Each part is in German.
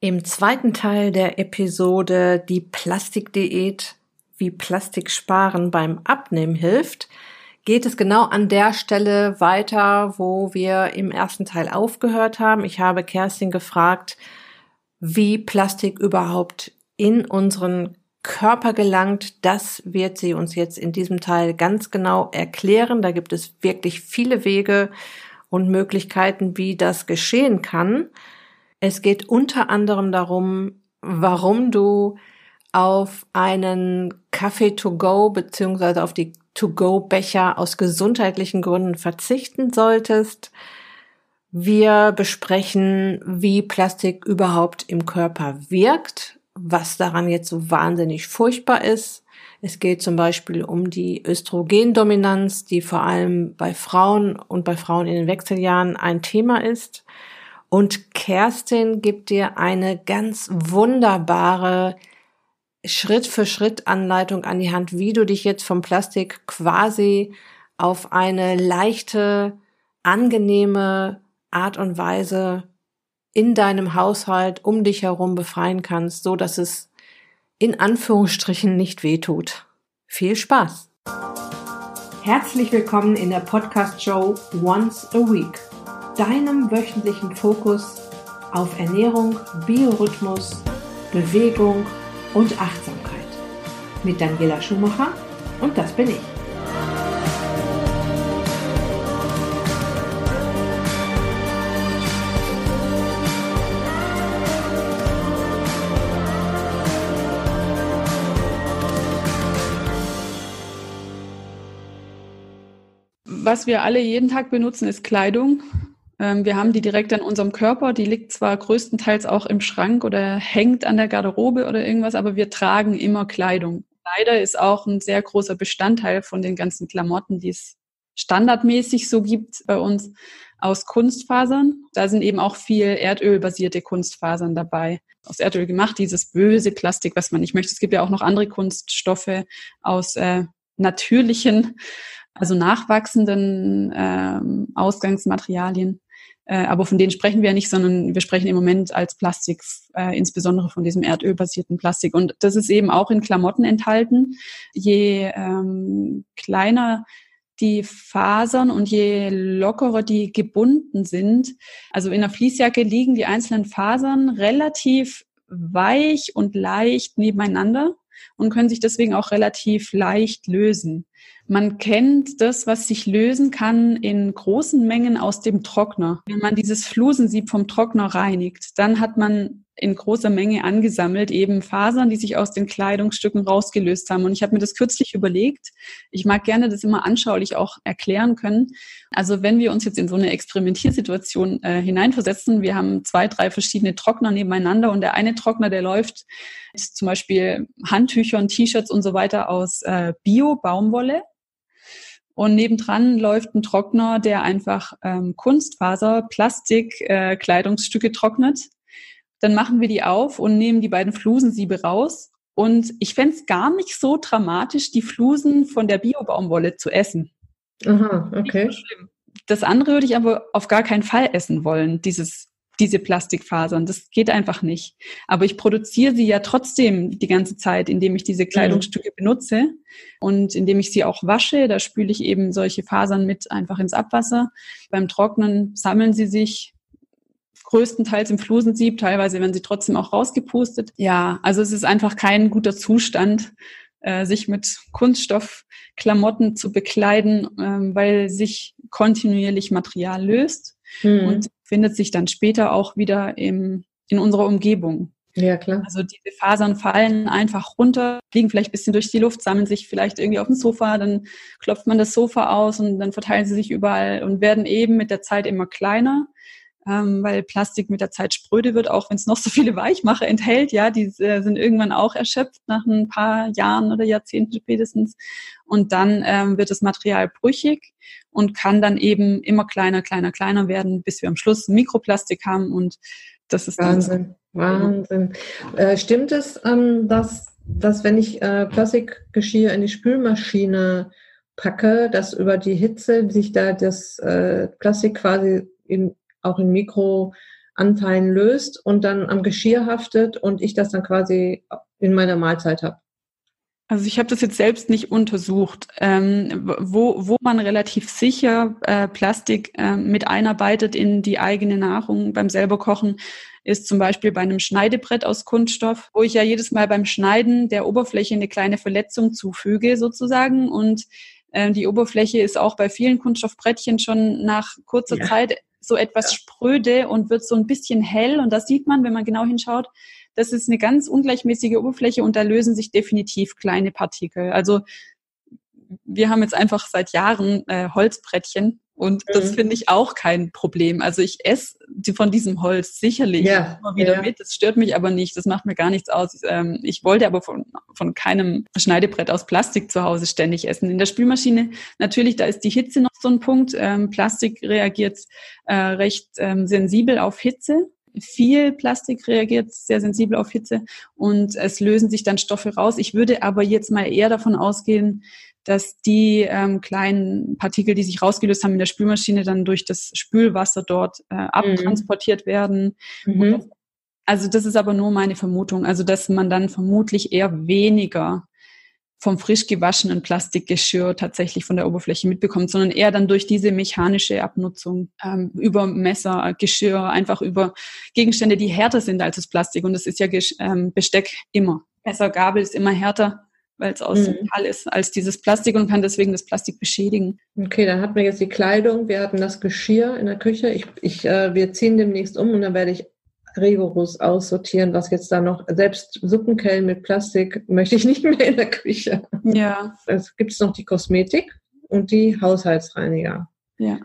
Im zweiten Teil der Episode Die Plastikdiät, wie Plastik sparen beim Abnehmen hilft, geht es genau an der Stelle weiter, wo wir im ersten Teil aufgehört haben. Ich habe Kerstin gefragt, wie Plastik überhaupt in unseren Körper gelangt. Das wird sie uns jetzt in diesem Teil ganz genau erklären. Da gibt es wirklich viele Wege und Möglichkeiten, wie das geschehen kann. Es geht unter anderem darum, warum du auf einen Kaffee to go beziehungsweise auf die to go Becher aus gesundheitlichen Gründen verzichten solltest. Wir besprechen, wie Plastik überhaupt im Körper wirkt, was daran jetzt so wahnsinnig furchtbar ist. Es geht zum Beispiel um die Östrogendominanz, die vor allem bei Frauen und bei Frauen in den Wechseljahren ein Thema ist. Und Kerstin gibt dir eine ganz wunderbare Schritt für Schritt Anleitung an die Hand, wie du dich jetzt vom Plastik quasi auf eine leichte, angenehme Art und Weise in deinem Haushalt um dich herum befreien kannst, so dass es in Anführungsstrichen nicht wehtut. Viel Spaß! Herzlich willkommen in der Podcast-Show Once a Week deinem wöchentlichen Fokus auf Ernährung, Biorhythmus, Bewegung und Achtsamkeit. Mit Daniela Schumacher und das bin ich. Was wir alle jeden Tag benutzen, ist Kleidung. Ähm, wir haben die direkt an unserem Körper. Die liegt zwar größtenteils auch im Schrank oder hängt an der Garderobe oder irgendwas, aber wir tragen immer Kleidung. Leider ist auch ein sehr großer Bestandteil von den ganzen Klamotten, die es standardmäßig so gibt bei uns, aus Kunstfasern. Da sind eben auch viel erdölbasierte Kunstfasern dabei. Aus Erdöl gemacht, dieses böse Plastik, was man nicht möchte. Es gibt ja auch noch andere Kunststoffe aus äh, natürlichen, also nachwachsenden ähm, Ausgangsmaterialien. Äh, aber von denen sprechen wir ja nicht, sondern wir sprechen im Moment als Plastik, äh, insbesondere von diesem erdölbasierten Plastik. Und das ist eben auch in Klamotten enthalten. Je ähm, kleiner die Fasern und je lockerer die gebunden sind, also in der Fließjacke liegen die einzelnen Fasern relativ weich und leicht nebeneinander und können sich deswegen auch relativ leicht lösen. Man kennt das, was sich lösen kann in großen Mengen aus dem Trockner. Wenn man dieses Flusensieb vom Trockner reinigt, dann hat man in großer Menge angesammelt, eben Fasern, die sich aus den Kleidungsstücken rausgelöst haben. Und ich habe mir das kürzlich überlegt. Ich mag gerne das immer anschaulich auch erklären können. Also wenn wir uns jetzt in so eine Experimentiersituation äh, hineinversetzen, wir haben zwei, drei verschiedene Trockner nebeneinander und der eine Trockner, der läuft zum Beispiel Handtüchern, T-Shirts und so weiter aus äh, Bio-Baumwolle. Und nebendran läuft ein Trockner, der einfach ähm, Kunstfaser, Plastik, äh, Kleidungsstücke trocknet. Dann machen wir die auf und nehmen die beiden Flusensiebe raus. Und ich fände es gar nicht so dramatisch, die Flusen von der Bio-Baumwolle zu essen. Aha, okay. Das andere würde ich aber auf gar keinen Fall essen wollen, dieses diese Plastikfasern. Das geht einfach nicht. Aber ich produziere sie ja trotzdem die ganze Zeit, indem ich diese mhm. Kleidungsstücke benutze und indem ich sie auch wasche. Da spüle ich eben solche Fasern mit einfach ins Abwasser. Beim Trocknen sammeln sie sich größtenteils im Flusensieb, teilweise werden sie trotzdem auch rausgepustet. Ja, also es ist einfach kein guter Zustand, äh, sich mit Kunststoffklamotten zu bekleiden, äh, weil sich kontinuierlich Material löst mhm. und findet sich dann später auch wieder im, in unserer Umgebung. Ja, klar. Also diese Fasern fallen einfach runter, fliegen vielleicht ein bisschen durch die Luft, sammeln sich vielleicht irgendwie auf dem Sofa, dann klopft man das Sofa aus und dann verteilen sie sich überall und werden eben mit der Zeit immer kleiner ähm, weil Plastik mit der Zeit spröde wird, auch wenn es noch so viele Weichmacher enthält. Ja, die äh, sind irgendwann auch erschöpft nach ein paar Jahren oder Jahrzehnten spätestens. Und dann ähm, wird das Material brüchig und kann dann eben immer kleiner, kleiner, kleiner werden, bis wir am Schluss Mikroplastik haben und das ist Wahnsinn, Wahnsinn. Äh, stimmt es, ähm, dass, dass wenn ich äh, Plastikgeschirr in die Spülmaschine packe, dass über die Hitze sich da das äh, Plastik quasi in auch in Mikro Anteilen löst und dann am Geschirr haftet und ich das dann quasi in meiner Mahlzeit habe. Also ich habe das jetzt selbst nicht untersucht, ähm, wo, wo man relativ sicher äh, Plastik äh, mit einarbeitet in die eigene Nahrung beim selber Kochen, ist zum Beispiel bei einem Schneidebrett aus Kunststoff, wo ich ja jedes Mal beim Schneiden der Oberfläche eine kleine Verletzung zufüge sozusagen. Und äh, die Oberfläche ist auch bei vielen Kunststoffbrettchen schon nach kurzer ja. Zeit so etwas spröde und wird so ein bisschen hell. Und das sieht man, wenn man genau hinschaut, das ist eine ganz ungleichmäßige Oberfläche und da lösen sich definitiv kleine Partikel. Also wir haben jetzt einfach seit Jahren äh, Holzbrettchen und mhm. das finde ich auch kein Problem. Also ich esse von diesem Holz sicherlich ja, immer wieder ja. mit. Das stört mich aber nicht. Das macht mir gar nichts aus. Ähm, ich wollte aber von, von keinem Schneidebrett aus Plastik zu Hause ständig essen. In der Spülmaschine natürlich, da ist die Hitze noch so ein Punkt. Ähm, Plastik reagiert äh, recht ähm, sensibel auf Hitze viel Plastik reagiert sehr sensibel auf Hitze und es lösen sich dann Stoffe raus. Ich würde aber jetzt mal eher davon ausgehen, dass die ähm, kleinen Partikel, die sich rausgelöst haben in der Spülmaschine, dann durch das Spülwasser dort äh, mhm. abtransportiert mhm. werden. Mhm. also das ist aber nur meine Vermutung. Also dass man dann vermutlich eher weniger vom frisch gewaschenen Plastikgeschirr tatsächlich von der Oberfläche mitbekommt, sondern eher dann durch diese mechanische Abnutzung ähm, über Messer, Geschirr, einfach über Gegenstände, die härter sind als das Plastik. Und das ist ja ähm, Besteck immer. Messer, Gabel ist immer härter, weil es aus mhm. Metall ist, als dieses Plastik und kann deswegen das Plastik beschädigen. Okay, dann hatten wir jetzt die Kleidung, wir hatten das Geschirr in der Küche. Ich, ich, äh, wir ziehen demnächst um und dann werde ich rigoros aussortieren, was jetzt da noch, selbst Suppenkellen mit Plastik möchte ich nicht mehr in der Küche. Ja. Es gibt noch die Kosmetik und die Haushaltsreiniger. Ja.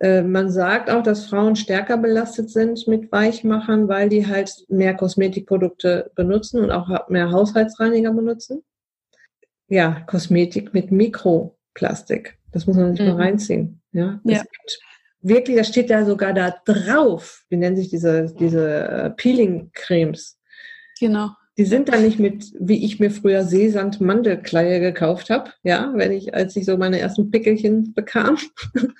Äh, man sagt auch, dass Frauen stärker belastet sind mit Weichmachern, weil die halt mehr Kosmetikprodukte benutzen und auch mehr Haushaltsreiniger benutzen. Ja, Kosmetik mit Mikroplastik. Das muss man sich mhm. mal reinziehen. Ja, ja. Es gibt wirklich, das steht da sogar da drauf. Wie nennen sich diese, diese äh, Peeling-Cremes? Genau. Die sind da nicht mit, wie ich mir früher Seesand Mandelkleie gekauft habe, ja, wenn ich, als ich so meine ersten Pickelchen bekam,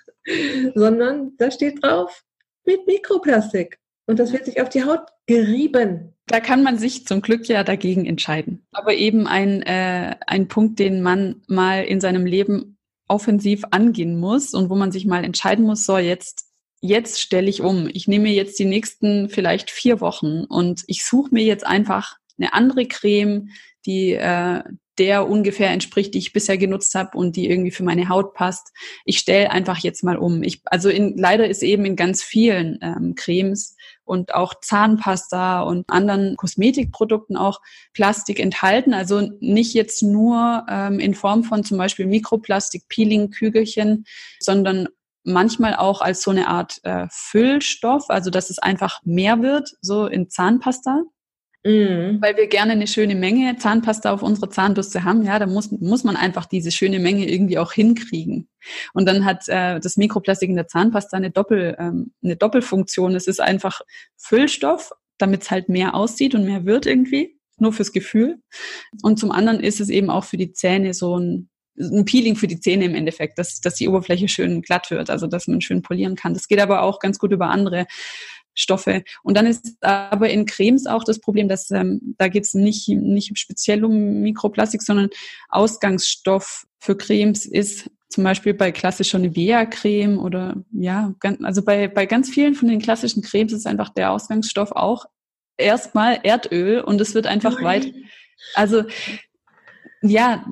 sondern da steht drauf mit Mikroplastik. Und das wird sich auf die Haut gerieben. Da kann man sich zum Glück ja dagegen entscheiden. Aber eben ein, äh, ein Punkt, den man mal in seinem Leben offensiv angehen muss und wo man sich mal entscheiden muss, so jetzt, jetzt stelle ich um. Ich nehme jetzt die nächsten vielleicht vier Wochen und ich suche mir jetzt einfach eine andere Creme, die äh, der ungefähr entspricht, die ich bisher genutzt habe und die irgendwie für meine Haut passt. Ich stelle einfach jetzt mal um. Ich, also in, leider ist eben in ganz vielen ähm, Cremes und auch Zahnpasta und anderen Kosmetikprodukten auch Plastik enthalten. Also nicht jetzt nur ähm, in Form von zum Beispiel Mikroplastik-Peeling-Kügelchen, sondern manchmal auch als so eine Art äh, Füllstoff, also dass es einfach mehr wird, so in Zahnpasta. Mhm. Weil wir gerne eine schöne Menge Zahnpasta auf unserer Zahnbürste haben, ja, da muss, muss man einfach diese schöne Menge irgendwie auch hinkriegen. Und dann hat äh, das Mikroplastik in der Zahnpasta eine, Doppel, ähm, eine Doppelfunktion. Es ist einfach Füllstoff, damit es halt mehr aussieht und mehr wird irgendwie, nur fürs Gefühl. Und zum anderen ist es eben auch für die Zähne so ein ein Peeling für die Zähne im Endeffekt, dass, dass die Oberfläche schön glatt wird, also dass man schön polieren kann. Das geht aber auch ganz gut über andere Stoffe. Und dann ist aber in Cremes auch das Problem, dass ähm, da geht es nicht, nicht speziell um Mikroplastik, sondern Ausgangsstoff für Cremes ist zum Beispiel bei klassischer Nivea-Creme oder ja, also bei, bei ganz vielen von den klassischen Cremes ist einfach der Ausgangsstoff auch erstmal Erdöl und es wird einfach oh weit. Also ja,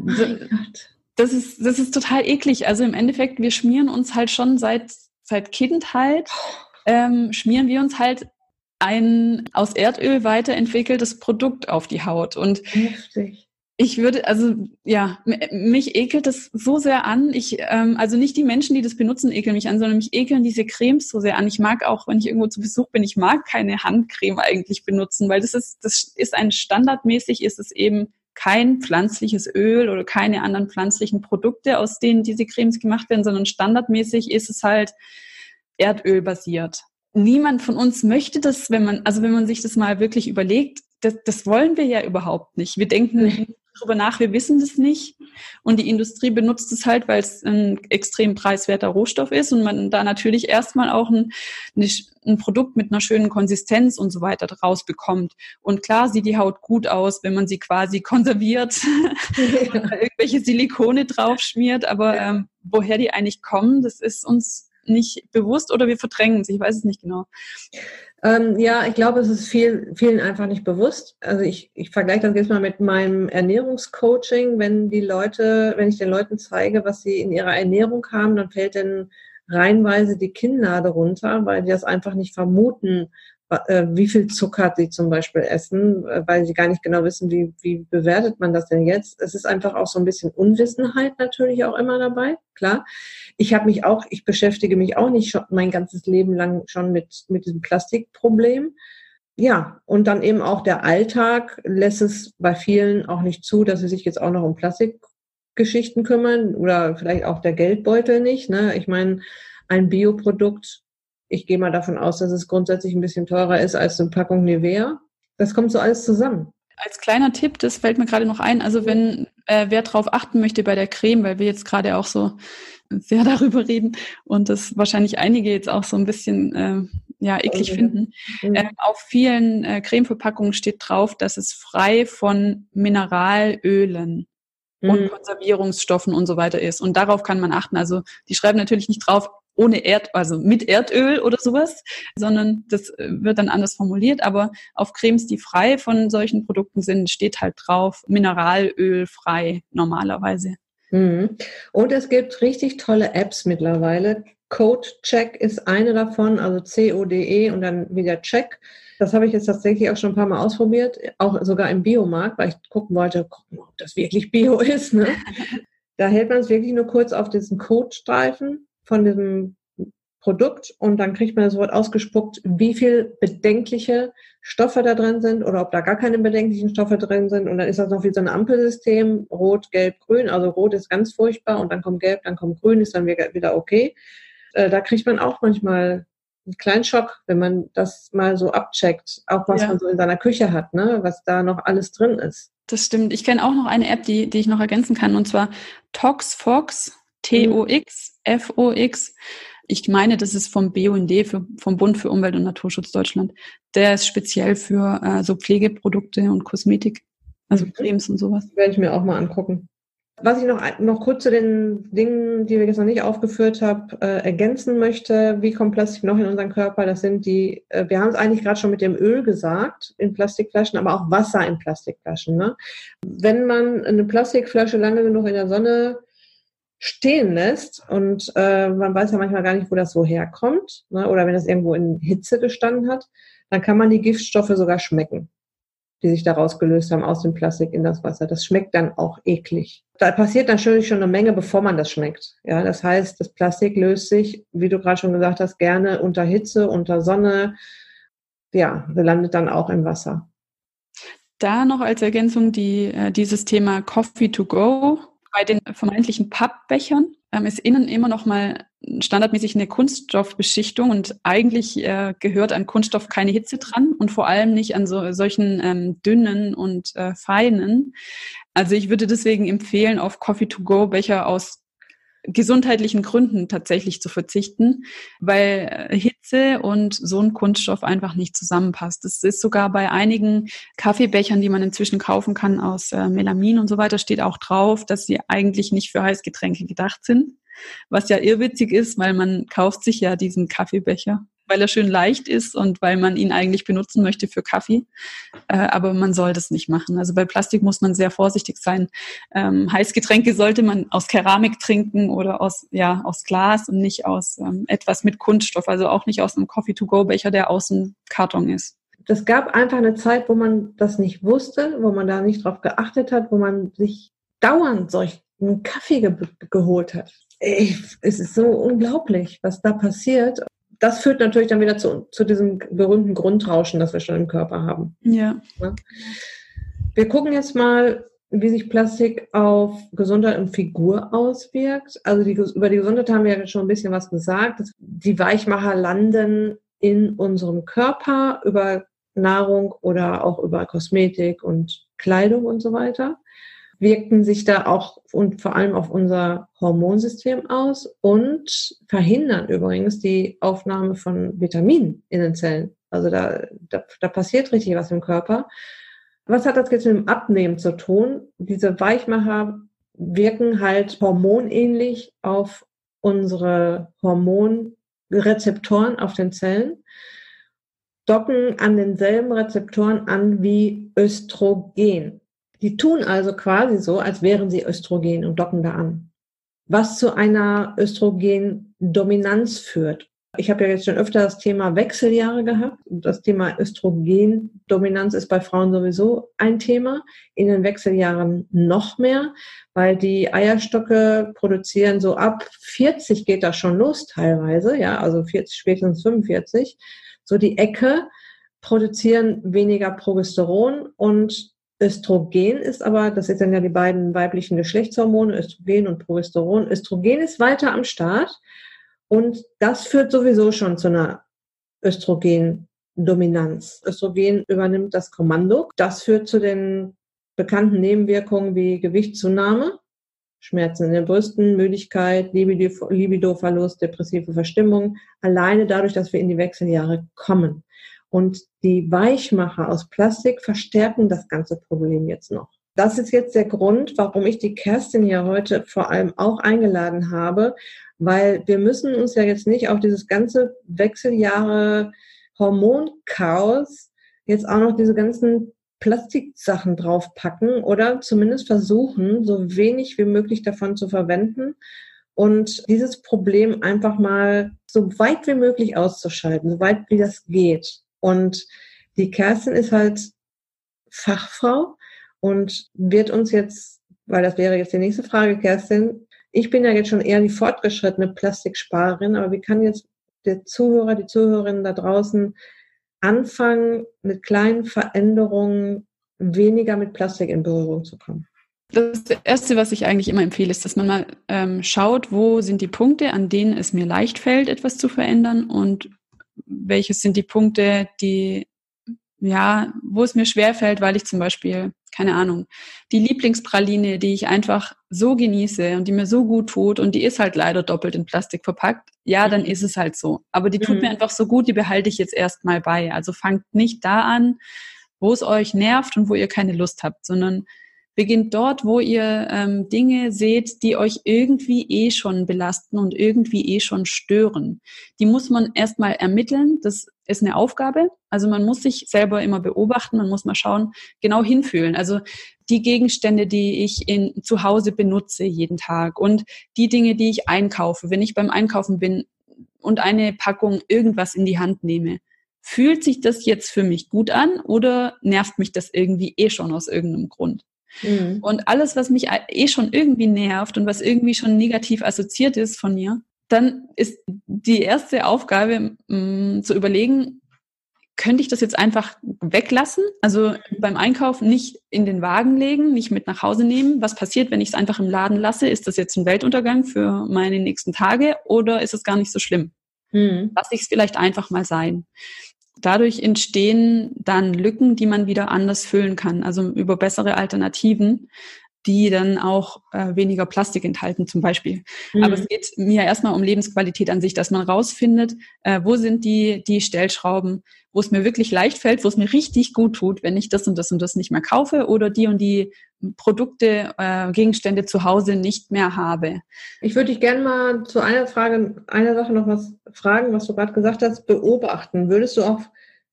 das ist, das ist total eklig. Also im Endeffekt, wir schmieren uns halt schon seit, seit Kindheit ähm, schmieren wir uns halt ein aus Erdöl weiterentwickeltes Produkt auf die Haut. Und Heftig. ich würde, also ja, mich ekelt das so sehr an. Ich, ähm, also nicht die Menschen, die das benutzen, ekeln mich an, sondern mich ekeln diese Cremes so sehr an. Ich mag auch, wenn ich irgendwo zu Besuch bin, ich mag keine Handcreme eigentlich benutzen, weil das ist, das ist ein standardmäßig ist es eben kein pflanzliches Öl oder keine anderen pflanzlichen Produkte, aus denen diese Cremes gemacht werden, sondern standardmäßig ist es halt Erdöl basiert. Niemand von uns möchte das, wenn man, also wenn man sich das mal wirklich überlegt, das, das wollen wir ja überhaupt nicht. Wir denken, darüber nach, wir wissen das nicht. Und die Industrie benutzt es halt, weil es ein extrem preiswerter Rohstoff ist und man da natürlich erstmal auch ein, ein Produkt mit einer schönen Konsistenz und so weiter draus bekommt. Und klar sieht die Haut gut aus, wenn man sie quasi konserviert irgendwelche Silikone draufschmiert, aber ähm, woher die eigentlich kommen, das ist uns nicht bewusst oder wir verdrängen es, ich weiß es nicht genau. Ähm, ja, ich glaube, es ist viel, vielen einfach nicht bewusst. Also ich, ich vergleiche das jetzt mal mit meinem Ernährungscoaching. Wenn die Leute, wenn ich den Leuten zeige, was sie in ihrer Ernährung haben, dann fällt denn reihenweise die Kinnlade runter, weil die das einfach nicht vermuten, wie viel Zucker sie zum Beispiel essen, äh, weil sie gar nicht genau wissen, wie, wie bewertet man das denn jetzt. Es ist einfach auch so ein bisschen Unwissenheit natürlich auch immer dabei, klar. Ich habe mich auch, ich beschäftige mich auch nicht schon mein ganzes Leben lang schon mit, mit diesem Plastikproblem. Ja, und dann eben auch der Alltag lässt es bei vielen auch nicht zu, dass sie sich jetzt auch noch um Plastikgeschichten kümmern oder vielleicht auch der Geldbeutel nicht. Ne? Ich meine, ein Bioprodukt ich gehe mal davon aus, dass es grundsätzlich ein bisschen teurer ist als eine Packung Nivea. Das kommt so alles zusammen. Als kleiner Tipp, das fällt mir gerade noch ein, also wenn äh, wer darauf achten möchte bei der Creme, weil wir jetzt gerade auch so sehr darüber reden und das wahrscheinlich einige jetzt auch so ein bisschen äh, ja eklig okay. finden. Mhm. Äh, auf vielen äh, Cremeverpackungen steht drauf, dass es frei von Mineralölen mhm. und Konservierungsstoffen und so weiter ist. Und darauf kann man achten. Also die schreiben natürlich nicht drauf, ohne Erd, also mit Erdöl oder sowas, sondern das äh, wird dann anders formuliert. Aber auf Cremes, die frei von solchen Produkten sind, steht halt drauf Mineralöl frei normalerweise. Mhm. Und es gibt richtig tolle Apps mittlerweile. Code Check ist eine davon, also C-O-D-E und dann wieder Check. Das habe ich jetzt tatsächlich auch schon ein paar Mal ausprobiert, auch sogar im Biomarkt, weil ich gucken wollte, gucken, ob das wirklich Bio ist. Ne? Da hält man es wirklich nur kurz auf diesen Codestreifen von diesem Produkt und dann kriegt man sofort ausgespuckt, wie viel bedenkliche Stoffe da drin sind oder ob da gar keine bedenklichen Stoffe drin sind. Und dann ist das noch wie so ein Ampelsystem, rot, gelb, grün. Also rot ist ganz furchtbar und dann kommt gelb, dann kommt grün, ist dann wieder okay. Äh, da kriegt man auch manchmal einen kleinen Schock, wenn man das mal so abcheckt, auch was ja. man so in seiner Küche hat, ne? was da noch alles drin ist. Das stimmt. Ich kenne auch noch eine App, die, die ich noch ergänzen kann, und zwar ToxFox T-O-X, F-O-X. Ich meine, das ist vom BUND, für, vom Bund für Umwelt und Naturschutz Deutschland. Der ist speziell für äh, so Pflegeprodukte und Kosmetik, also mhm. Cremes und sowas. Werde ich mir auch mal angucken. Was ich noch, noch kurz zu den Dingen, die wir jetzt noch nicht aufgeführt haben, äh, ergänzen möchte, wie kommt Plastik noch in unseren Körper? Das sind die, äh, wir haben es eigentlich gerade schon mit dem Öl gesagt, in Plastikflaschen, aber auch Wasser in Plastikflaschen. Ne? Wenn man eine Plastikflasche lange genug in der Sonne stehen lässt und äh, man weiß ja manchmal gar nicht, wo das so herkommt, ne? oder wenn das irgendwo in Hitze gestanden hat, dann kann man die Giftstoffe sogar schmecken, die sich daraus gelöst haben aus dem Plastik in das Wasser. Das schmeckt dann auch eklig. Da passiert natürlich schon eine Menge, bevor man das schmeckt. Ja, das heißt, das Plastik löst sich, wie du gerade schon gesagt hast, gerne unter Hitze, unter Sonne. Ja, landet dann auch im Wasser. Da noch als Ergänzung die, äh, dieses Thema Coffee to go bei den vermeintlichen Pappbechern ähm, ist innen immer noch mal standardmäßig eine Kunststoffbeschichtung und eigentlich äh, gehört an Kunststoff keine Hitze dran und vor allem nicht an so, solchen ähm, dünnen und äh, feinen. Also ich würde deswegen empfehlen, auf Coffee-to-go-Becher aus gesundheitlichen Gründen tatsächlich zu verzichten, weil äh, Hitze und so ein Kunststoff einfach nicht zusammenpasst. Das ist sogar bei einigen Kaffeebechern, die man inzwischen kaufen kann aus äh, Melamin und so weiter, steht auch drauf, dass sie eigentlich nicht für Heißgetränke gedacht sind. Was ja irrwitzig ist, weil man kauft sich ja diesen Kaffeebecher weil er schön leicht ist und weil man ihn eigentlich benutzen möchte für Kaffee. Äh, aber man soll das nicht machen. Also bei Plastik muss man sehr vorsichtig sein. Ähm, Heißgetränke sollte man aus Keramik trinken oder aus, ja, aus Glas und nicht aus ähm, etwas mit Kunststoff. Also auch nicht aus einem Coffee-to-go-Becher, der außen Karton ist. Das gab einfach eine Zeit, wo man das nicht wusste, wo man da nicht drauf geachtet hat, wo man sich dauernd solch einen Kaffee ge geholt hat. Ey, es ist so unglaublich, was da passiert das führt natürlich dann wieder zu, zu diesem berühmten Grundrauschen, das wir schon im Körper haben. Ja. Wir gucken jetzt mal, wie sich Plastik auf Gesundheit und Figur auswirkt. Also die, über die Gesundheit haben wir ja schon ein bisschen was gesagt. Die Weichmacher landen in unserem Körper über Nahrung oder auch über Kosmetik und Kleidung und so weiter. Wirken sich da auch und vor allem auf unser Hormonsystem aus und verhindern übrigens die Aufnahme von Vitaminen in den Zellen. Also da, da, da passiert richtig was im Körper. Was hat das jetzt mit dem Abnehmen zu tun? Diese Weichmacher wirken halt hormonähnlich auf unsere Hormonrezeptoren auf den Zellen, docken an denselben Rezeptoren an wie Östrogen. Die tun also quasi so, als wären sie Östrogen und docken da an. Was zu einer Östrogendominanz führt. Ich habe ja jetzt schon öfter das Thema Wechseljahre gehabt. Das Thema Östrogendominanz ist bei Frauen sowieso ein Thema. In den Wechseljahren noch mehr, weil die Eierstocke produzieren so ab 40 geht das schon los teilweise, ja, also 40, spätestens 45. So die Ecke produzieren weniger Progesteron und Östrogen ist aber, das sind ja die beiden weiblichen Geschlechtshormone, Östrogen und Progesteron. Östrogen ist weiter am Start und das führt sowieso schon zu einer Östrogendominanz. Östrogen übernimmt das Kommando. Das führt zu den bekannten Nebenwirkungen wie Gewichtszunahme, Schmerzen in den Brüsten, Müdigkeit, Libidoverlust, depressive Verstimmung, alleine dadurch, dass wir in die Wechseljahre kommen. Und die Weichmacher aus Plastik verstärken das ganze Problem jetzt noch. Das ist jetzt der Grund, warum ich die Kerstin hier heute vor allem auch eingeladen habe, weil wir müssen uns ja jetzt nicht auf dieses ganze Wechseljahre Hormonchaos jetzt auch noch diese ganzen Plastiksachen draufpacken oder zumindest versuchen, so wenig wie möglich davon zu verwenden und dieses Problem einfach mal so weit wie möglich auszuschalten, so weit wie das geht. Und die Kerstin ist halt Fachfrau und wird uns jetzt, weil das wäre jetzt die nächste Frage, Kerstin, ich bin ja jetzt schon eher die fortgeschrittene Plastiksparerin, aber wie kann jetzt der Zuhörer, die Zuhörerinnen da draußen anfangen, mit kleinen Veränderungen weniger mit Plastik in Berührung zu kommen? Das Erste, was ich eigentlich immer empfehle, ist, dass man mal ähm, schaut, wo sind die Punkte, an denen es mir leicht fällt, etwas zu verändern und welches sind die Punkte, die, ja, wo es mir schwerfällt, weil ich zum Beispiel keine Ahnung, die Lieblingspraline, die ich einfach so genieße und die mir so gut tut und die ist halt leider doppelt in Plastik verpackt, ja, dann mhm. ist es halt so. Aber die tut mhm. mir einfach so gut, die behalte ich jetzt erstmal bei. Also fangt nicht da an, wo es euch nervt und wo ihr keine Lust habt, sondern beginnt dort, wo ihr ähm, Dinge seht, die euch irgendwie eh schon belasten und irgendwie eh schon stören. Die muss man erstmal ermitteln. Das ist eine Aufgabe. Also man muss sich selber immer beobachten, man muss mal schauen, genau hinfühlen. Also die Gegenstände, die ich in, zu Hause benutze jeden Tag und die Dinge, die ich einkaufe, wenn ich beim Einkaufen bin und eine Packung irgendwas in die Hand nehme. Fühlt sich das jetzt für mich gut an oder nervt mich das irgendwie eh schon aus irgendeinem Grund? Mhm. Und alles, was mich eh schon irgendwie nervt und was irgendwie schon negativ assoziiert ist von mir, dann ist die erste Aufgabe mh, mm, zu überlegen, könnte ich das jetzt einfach weglassen? Also beim Einkaufen nicht in den Wagen legen, nicht mit nach Hause nehmen. Was passiert, wenn ich es einfach im Laden lasse? Ist das jetzt ein Weltuntergang für meine nächsten Tage oder ist es gar nicht so schlimm? Hm. Lass ich es vielleicht einfach mal sein. Dadurch entstehen dann Lücken, die man wieder anders füllen kann, also über bessere Alternativen die dann auch äh, weniger Plastik enthalten zum Beispiel. Mhm. Aber es geht mir erstmal um Lebensqualität an sich, dass man rausfindet, äh, wo sind die, die Stellschrauben, wo es mir wirklich leicht fällt, wo es mir richtig gut tut, wenn ich das und das und das nicht mehr kaufe oder die und die Produkte, äh, Gegenstände zu Hause nicht mehr habe. Ich würde dich gerne mal zu einer Frage, einer Sache noch was fragen, was du gerade gesagt hast, beobachten. Würdest du auch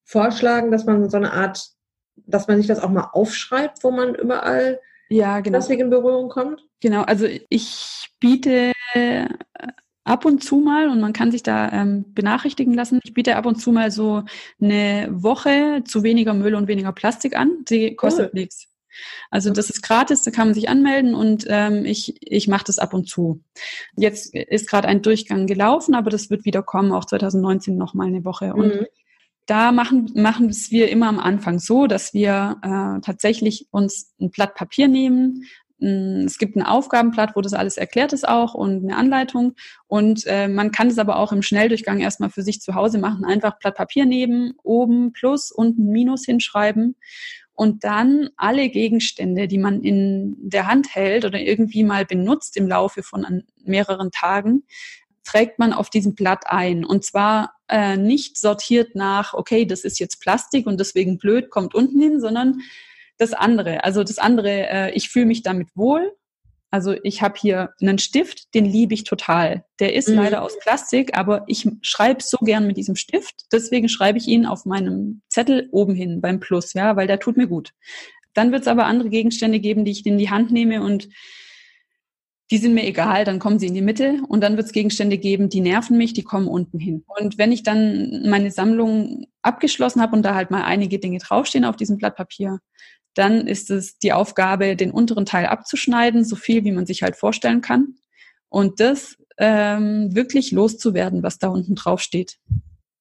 vorschlagen, dass man so eine Art, dass man sich das auch mal aufschreibt, wo man überall ja, genau. Plastik in Berührung kommt? Genau, also ich biete äh, ab und zu mal, und man kann sich da ähm, benachrichtigen lassen, ich biete ab und zu mal so eine Woche zu weniger Müll und weniger Plastik an. Die kostet cool. nichts. Also das ist gratis, da kann man sich anmelden und ähm, ich, ich mache das ab und zu. Jetzt ist gerade ein Durchgang gelaufen, aber das wird wieder kommen, auch 2019 nochmal eine Woche. Und mhm da machen, machen es wir immer am Anfang so, dass wir äh, tatsächlich uns ein Blatt Papier nehmen. Mm, es gibt ein Aufgabenblatt, wo das alles erklärt ist auch und eine Anleitung. Und äh, man kann es aber auch im Schnelldurchgang erstmal für sich zu Hause machen. Einfach Blatt Papier nehmen, oben Plus und ein Minus hinschreiben und dann alle Gegenstände, die man in der Hand hält oder irgendwie mal benutzt im Laufe von mehreren Tagen, trägt man auf diesem Blatt ein. Und zwar äh, nicht sortiert nach, okay, das ist jetzt Plastik und deswegen blöd, kommt unten hin, sondern das andere. Also das andere, äh, ich fühle mich damit wohl. Also ich habe hier einen Stift, den liebe ich total. Der ist mhm. leider aus Plastik, aber ich schreibe so gern mit diesem Stift. Deswegen schreibe ich ihn auf meinem Zettel oben hin beim Plus, ja, weil der tut mir gut. Dann wird es aber andere Gegenstände geben, die ich in die Hand nehme und die sind mir egal, dann kommen sie in die Mitte und dann wird es Gegenstände geben, die nerven mich, die kommen unten hin. Und wenn ich dann meine Sammlung abgeschlossen habe und da halt mal einige Dinge draufstehen auf diesem Blatt Papier, dann ist es die Aufgabe, den unteren Teil abzuschneiden, so viel wie man sich halt vorstellen kann. Und das ähm, wirklich loszuwerden, was da unten drauf steht.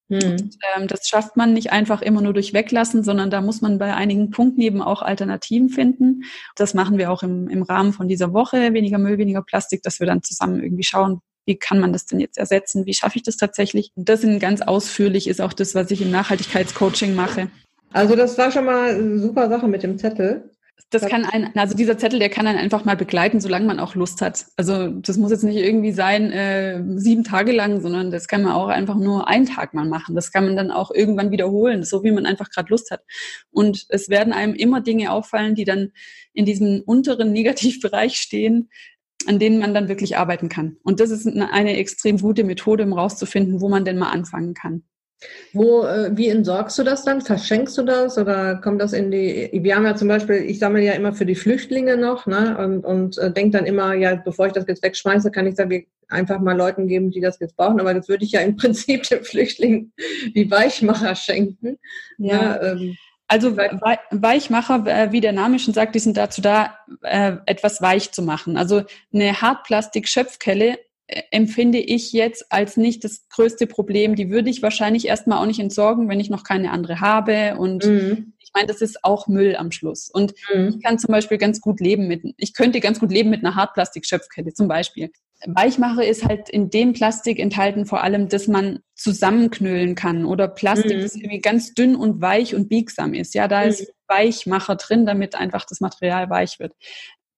Hm. Und, ähm, das schafft man nicht einfach immer nur durch Weglassen, sondern da muss man bei einigen Punkten eben auch Alternativen finden. Das machen wir auch im, im Rahmen von dieser Woche, weniger Müll, weniger Plastik, dass wir dann zusammen irgendwie schauen, wie kann man das denn jetzt ersetzen? Wie schaffe ich das tatsächlich? Und das in ganz ausführlich ist auch das, was ich im Nachhaltigkeitscoaching mache. Also das war schon mal eine super Sache mit dem Zettel. Das kann ein, also dieser Zettel, der kann einen einfach mal begleiten, solange man auch Lust hat. Also das muss jetzt nicht irgendwie sein äh, sieben Tage lang, sondern das kann man auch einfach nur einen Tag mal machen. Das kann man dann auch irgendwann wiederholen, so wie man einfach gerade Lust hat. Und es werden einem immer Dinge auffallen, die dann in diesem unteren Negativbereich stehen, an denen man dann wirklich arbeiten kann. Und das ist eine extrem gute Methode, um rauszufinden, wo man denn mal anfangen kann. Wo, äh, wie entsorgst du das dann? Verschenkst du das oder kommt das in die? Wir haben ja zum Beispiel, ich sammle ja immer für die Flüchtlinge noch, ne? Und, und äh, denke dann immer, ja, bevor ich das jetzt wegschmeiße, kann ich sagen, einfach mal Leuten geben, die das jetzt brauchen. Aber das würde ich ja im Prinzip den Flüchtlingen wie Weichmacher schenken. Ja. Ne? Ähm, also Weichmacher, äh, wie der Name schon sagt, die sind dazu da, äh, etwas weich zu machen. Also eine Hartplastik-Schöpfkelle empfinde ich jetzt als nicht das größte Problem. Die würde ich wahrscheinlich erstmal auch nicht entsorgen, wenn ich noch keine andere habe. Und mhm. ich meine, das ist auch Müll am Schluss. Und mhm. ich kann zum Beispiel ganz gut leben mit, ich könnte ganz gut leben mit einer Hartplastik-Schöpfkette zum Beispiel. Weichmacher ist halt in dem Plastik enthalten vor allem, dass man zusammenknüllen kann oder Plastik, mhm. das irgendwie ganz dünn und weich und biegsam ist. Ja, da ist mhm. Weichmacher drin, damit einfach das Material weich wird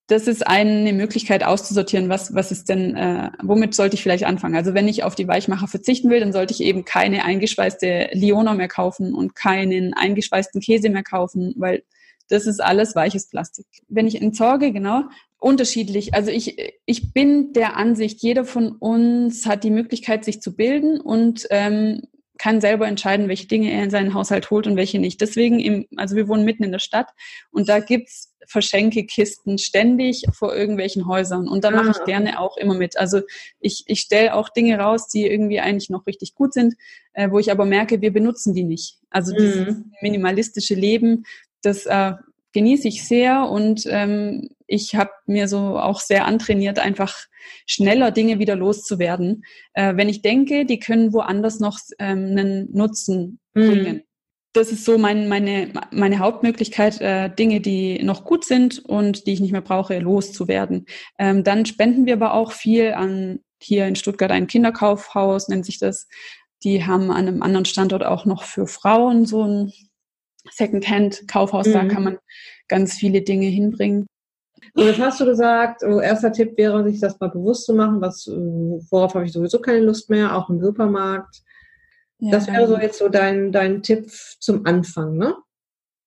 das ist eine Möglichkeit auszusortieren, was, was ist denn, äh, womit sollte ich vielleicht anfangen? Also wenn ich auf die Weichmacher verzichten will, dann sollte ich eben keine eingeschweißte Liona mehr kaufen und keinen eingeschweißten Käse mehr kaufen, weil das ist alles weiches Plastik. Wenn ich entsorge, genau, unterschiedlich. Also ich, ich bin der Ansicht, jeder von uns hat die Möglichkeit, sich zu bilden und ähm, kann selber entscheiden, welche Dinge er in seinen Haushalt holt und welche nicht. Deswegen, im, also wir wohnen mitten in der Stadt und da gibt's Verschenkekisten ständig vor irgendwelchen Häusern und da mache ich ah, gerne auch immer mit. Also ich, ich stelle auch Dinge raus, die irgendwie eigentlich noch richtig gut sind, äh, wo ich aber merke, wir benutzen die nicht. Also mhm. dieses minimalistische Leben, das äh, genieße ich sehr und ähm, ich habe mir so auch sehr antrainiert, einfach schneller Dinge wieder loszuwerden. Äh, wenn ich denke, die können woanders noch ähm, einen Nutzen mhm. bringen das ist so mein, meine, meine Hauptmöglichkeit, äh, Dinge, die noch gut sind und die ich nicht mehr brauche, loszuwerden. Ähm, dann spenden wir aber auch viel an hier in Stuttgart ein Kinderkaufhaus, nennt sich das. Die haben an einem anderen Standort auch noch für Frauen so ein Secondhand-Kaufhaus. Mhm. Da kann man ganz viele Dinge hinbringen. Und jetzt hast du gesagt, oh, erster Tipp wäre, sich das mal bewusst zu machen, was, worauf habe ich sowieso keine Lust mehr, auch im Supermarkt ja, das wäre so jetzt so dein, dein Tipp zum Anfang, ne?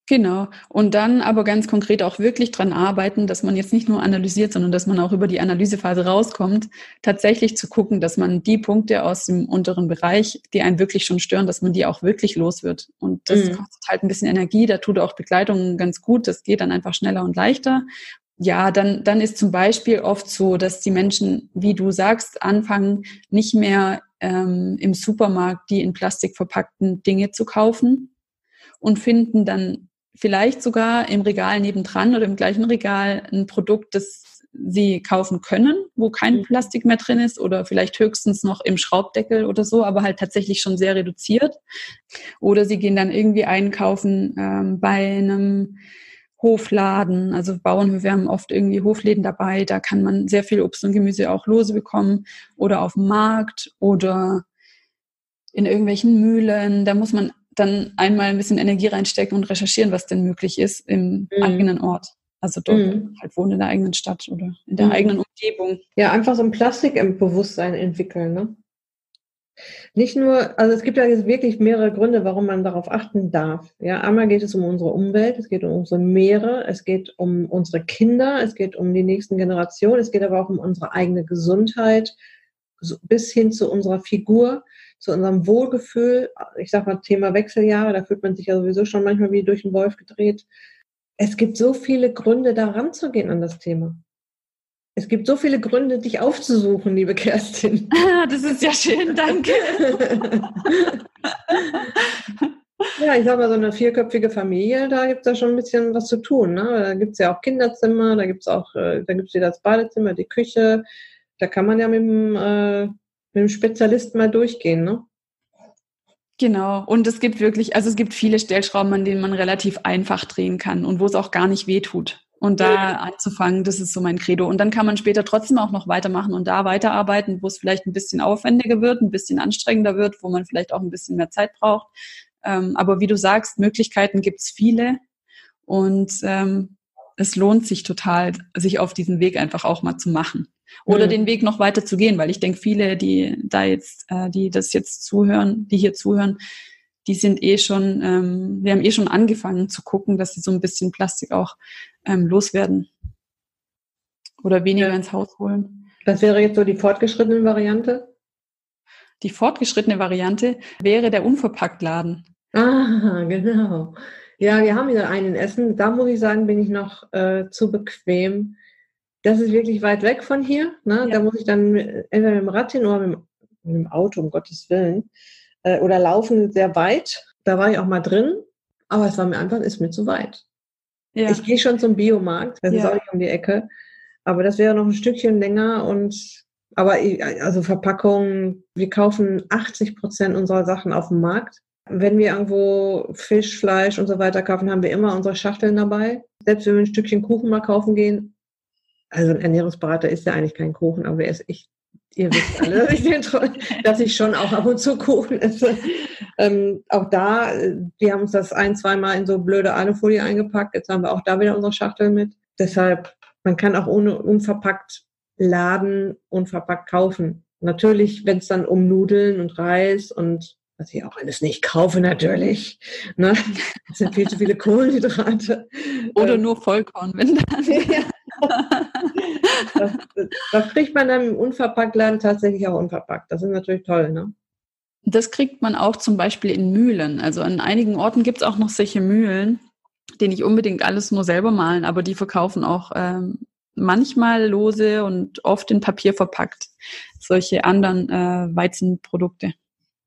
Genau. Und dann aber ganz konkret auch wirklich dran arbeiten, dass man jetzt nicht nur analysiert, sondern dass man auch über die Analysephase rauskommt, tatsächlich zu gucken, dass man die Punkte aus dem unteren Bereich, die einen wirklich schon stören, dass man die auch wirklich los wird. Und das mhm. kostet halt ein bisschen Energie, da tut auch Begleitung ganz gut, das geht dann einfach schneller und leichter. Ja, dann, dann ist zum Beispiel oft so, dass die Menschen, wie du sagst, anfangen, nicht mehr ähm, im Supermarkt die in Plastik verpackten Dinge zu kaufen und finden dann vielleicht sogar im Regal nebendran oder im gleichen Regal ein Produkt, das sie kaufen können, wo kein mhm. Plastik mehr drin ist oder vielleicht höchstens noch im Schraubdeckel oder so, aber halt tatsächlich schon sehr reduziert. Oder sie gehen dann irgendwie einkaufen ähm, bei einem Hofladen. Also Bauernhöfe haben oft irgendwie Hofläden dabei. Da kann man sehr viel Obst und Gemüse auch lose bekommen oder auf dem Markt oder in irgendwelchen Mühlen. Da muss man dann einmal ein bisschen Energie reinstecken und recherchieren, was denn möglich ist im mhm. eigenen Ort. Also dort mhm. halt wohnen in der eigenen Stadt oder in der mhm. eigenen Umgebung. Ja, einfach so ein Plastik im Bewusstsein entwickeln, ne? Nicht nur, also es gibt ja jetzt wirklich mehrere Gründe, warum man darauf achten darf. Ja, einmal geht es um unsere Umwelt, es geht um unsere Meere, es geht um unsere Kinder, es geht um die nächsten Generationen, es geht aber auch um unsere eigene Gesundheit, bis hin zu unserer Figur, zu unserem Wohlgefühl. Ich sag mal Thema Wechseljahre, da fühlt man sich ja sowieso schon manchmal wie durch den Wolf gedreht es gibt so viele Gründe, da ranzugehen an das Thema. Es gibt so viele Gründe, dich aufzusuchen, liebe Kerstin. Das ist ja schön, danke. ja, ich sag mal, so eine vierköpfige Familie, da gibt es ja schon ein bisschen was zu tun. Ne? Da gibt es ja auch Kinderzimmer, da gibt es auch, äh, da gibt es wieder das Badezimmer, die Küche. Da kann man ja mit dem, äh, mit dem Spezialisten mal durchgehen, ne? Genau. Und es gibt wirklich, also es gibt viele Stellschrauben, an denen man relativ einfach drehen kann und wo es auch gar nicht weh tut. Und da anzufangen, das ist so mein Credo. Und dann kann man später trotzdem auch noch weitermachen und da weiterarbeiten, wo es vielleicht ein bisschen aufwendiger wird, ein bisschen anstrengender wird, wo man vielleicht auch ein bisschen mehr Zeit braucht. Ähm, aber wie du sagst, Möglichkeiten gibt es viele. Und ähm, es lohnt sich total, sich auf diesen Weg einfach auch mal zu machen oder mhm. den Weg noch weiter zu gehen, weil ich denke, viele, die da jetzt, äh, die das jetzt zuhören, die hier zuhören, die sind eh schon, ähm, wir haben eh schon angefangen zu gucken, dass sie so ein bisschen Plastik auch ähm, loswerden oder weniger ja. ins Haus holen. Das wäre jetzt so die fortgeschrittene Variante? Die fortgeschrittene Variante wäre der Unverpacktladen. Ah, genau. Ja, wir haben wieder einen in Essen. Da muss ich sagen, bin ich noch äh, zu bequem das ist wirklich weit weg von hier. Ne? Ja. Da muss ich dann entweder mit dem Rad hin oder mit dem, mit dem Auto, um Gottes Willen. Äh, oder laufen sehr weit. Da war ich auch mal drin, aber es war mir einfach, ist mir zu weit. Ja. Ich gehe schon zum Biomarkt, das ja. ist auch nicht um die Ecke. Aber das wäre noch ein Stückchen länger und aber also Verpackungen, wir kaufen 80 Prozent unserer Sachen auf dem Markt. Wenn wir irgendwo Fisch, Fleisch und so weiter kaufen, haben wir immer unsere Schachteln dabei. Selbst wenn wir ein Stückchen Kuchen mal kaufen gehen, also ein Ernährungsberater ist ja eigentlich kein Kuchen, aber er ist echt, ihr wisst alle, dass ich, dass ich schon auch ab und zu Kuchen esse. Ähm, auch da, die haben uns das ein, zweimal in so blöde Alufolie eingepackt. Jetzt haben wir auch da wieder unsere Schachtel mit. Deshalb, man kann auch ohne unverpackt laden, unverpackt kaufen. Natürlich, wenn es dann um Nudeln und Reis und was ich auch alles nicht kaufe natürlich. Ne? Das sind viel zu viele Kohlenhydrate. Oder ähm, nur Vollkorn, wenn dann. Ja. Das, das, kriegt man dann im Unverpacktladen tatsächlich auch unverpackt. Das ist natürlich toll, ne? Das kriegt man auch zum Beispiel in Mühlen. Also an einigen Orten gibt es auch noch solche Mühlen, die nicht unbedingt alles nur selber malen, aber die verkaufen auch ähm, manchmal lose und oft in Papier verpackt solche anderen äh, Weizenprodukte.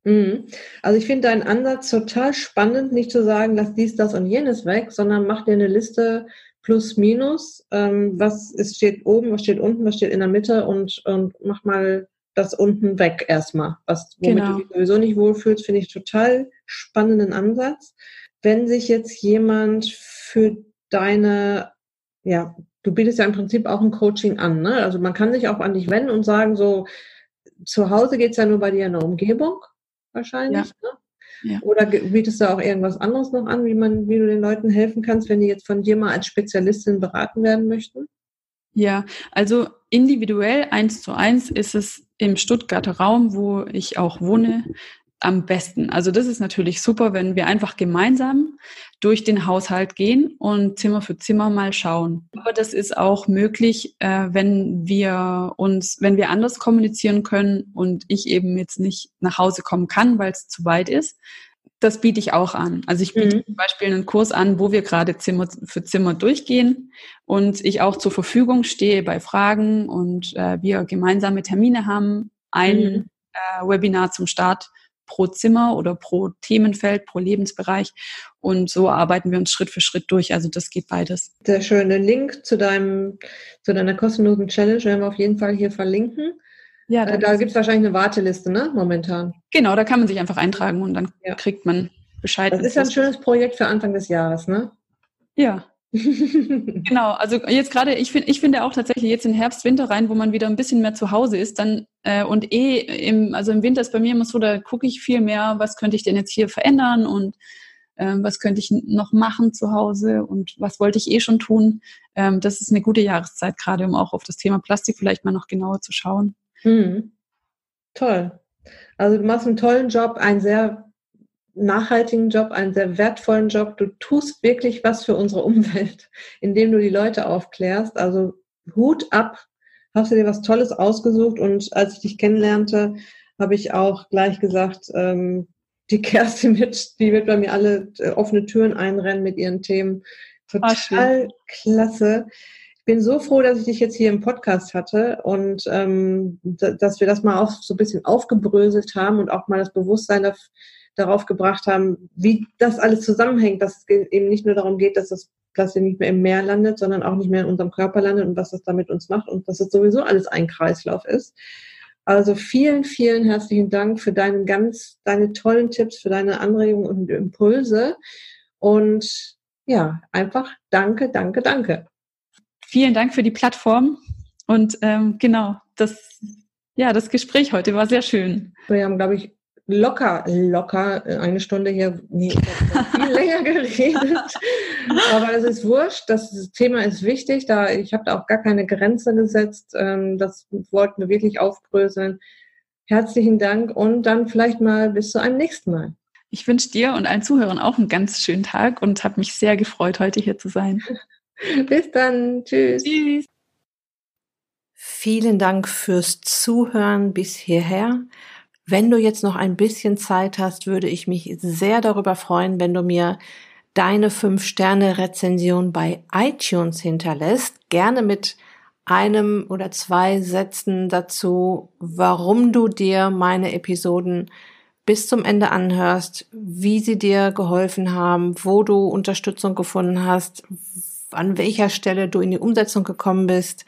Mhm. Also ich finde deinen Ansatz total spannend, nicht zu sagen, lass dies, das und jenes weg, sondern mach dir eine Liste plus minus, ähm, was ist, steht oben, was steht unten, was steht in der Mitte und, und mach mal das unten weg erstmal. Was, womit genau. du dich sowieso nicht wohlfühlst, finde ich total spannenden Ansatz. Wenn sich jetzt jemand für deine, ja, du bietest ja im Prinzip auch ein Coaching an, ne? Also man kann sich auch an dich wenden und sagen, so, zu Hause geht's ja nur bei dir in der Umgebung wahrscheinlich. Ja. Ne? Ja. Oder bietest du auch irgendwas anderes noch an, wie man, wie du den Leuten helfen kannst, wenn die jetzt von dir mal als Spezialistin beraten werden möchten? Ja, also individuell eins zu eins ist es im Stuttgarter Raum, wo ich auch wohne, am besten. Also das ist natürlich super, wenn wir einfach gemeinsam durch den Haushalt gehen und Zimmer für Zimmer mal schauen. Aber das ist auch möglich, äh, wenn wir uns, wenn wir anders kommunizieren können und ich eben jetzt nicht nach Hause kommen kann, weil es zu weit ist. Das biete ich auch an. Also ich biete mhm. zum Beispiel einen Kurs an, wo wir gerade Zimmer für Zimmer durchgehen und ich auch zur Verfügung stehe bei Fragen und äh, wir gemeinsame Termine haben. Ein mhm. äh, Webinar zum Start pro Zimmer oder pro Themenfeld, pro Lebensbereich. Und so arbeiten wir uns Schritt für Schritt durch. Also das geht beides. Sehr schön. Den Link zu deinem, zu deiner kostenlosen Challenge werden wir auf jeden Fall hier verlinken. Ja, äh, da gibt es wahrscheinlich eine Warteliste, ne, momentan. Genau, da kann man sich einfach eintragen und dann ja. kriegt man Bescheid. Das ist ja ein schönes Projekt für Anfang des Jahres, ne? Ja, genau, also jetzt gerade, ich finde, ich finde auch tatsächlich jetzt in Herbst, Winter rein, wo man wieder ein bisschen mehr zu Hause ist, dann äh, und eh im, also im Winter ist bei mir immer so, da gucke ich viel mehr, was könnte ich denn jetzt hier verändern und ähm, was könnte ich noch machen zu Hause und was wollte ich eh schon tun. Ähm, das ist eine gute Jahreszeit gerade, um auch auf das Thema Plastik vielleicht mal noch genauer zu schauen. Mhm. Toll. Also du machst einen tollen Job, einen sehr nachhaltigen Job, einen sehr wertvollen Job. Du tust wirklich was für unsere Umwelt, indem du die Leute aufklärst. Also Hut ab, hast du dir was Tolles ausgesucht und als ich dich kennenlernte, habe ich auch gleich gesagt, ähm, die Kerstin wird, die wird bei mir alle äh, offene Türen einrennen mit ihren Themen. Total Ach, klasse. Ich bin so froh, dass ich dich jetzt hier im Podcast hatte und ähm, dass wir das mal auch so ein bisschen aufgebröselt haben und auch mal das Bewusstsein dafür, darauf gebracht haben, wie das alles zusammenhängt, dass es eben nicht nur darum geht, dass das Plastik nicht mehr im Meer landet, sondern auch nicht mehr in unserem Körper landet und was das damit uns macht und dass es sowieso alles ein Kreislauf ist. Also vielen, vielen herzlichen Dank für deinen ganz, deine tollen Tipps, für deine Anregungen und Impulse. Und ja, einfach danke, danke, danke. Vielen Dank für die Plattform. Und ähm, genau, das, ja, das Gespräch heute war sehr schön. Wir haben, glaube ich, locker, locker eine Stunde hier nee, viel länger geredet. Aber es ist wurscht, das Thema ist wichtig. Da, ich habe da auch gar keine Grenze gesetzt. Ähm, das wollten wir wirklich aufbröseln. Herzlichen Dank und dann vielleicht mal bis zu einem nächsten Mal. Ich wünsche dir und allen Zuhörern auch einen ganz schönen Tag und habe mich sehr gefreut, heute hier zu sein. bis dann. Tschüss. Tschüss. Vielen Dank fürs Zuhören bis hierher. Wenn du jetzt noch ein bisschen Zeit hast, würde ich mich sehr darüber freuen, wenn du mir deine 5-Sterne-Rezension bei iTunes hinterlässt. Gerne mit einem oder zwei Sätzen dazu, warum du dir meine Episoden bis zum Ende anhörst, wie sie dir geholfen haben, wo du Unterstützung gefunden hast, an welcher Stelle du in die Umsetzung gekommen bist.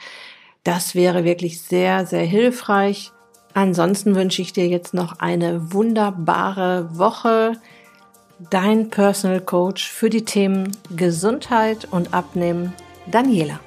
Das wäre wirklich sehr, sehr hilfreich. Ansonsten wünsche ich dir jetzt noch eine wunderbare Woche. Dein Personal Coach für die Themen Gesundheit und Abnehmen, Daniela.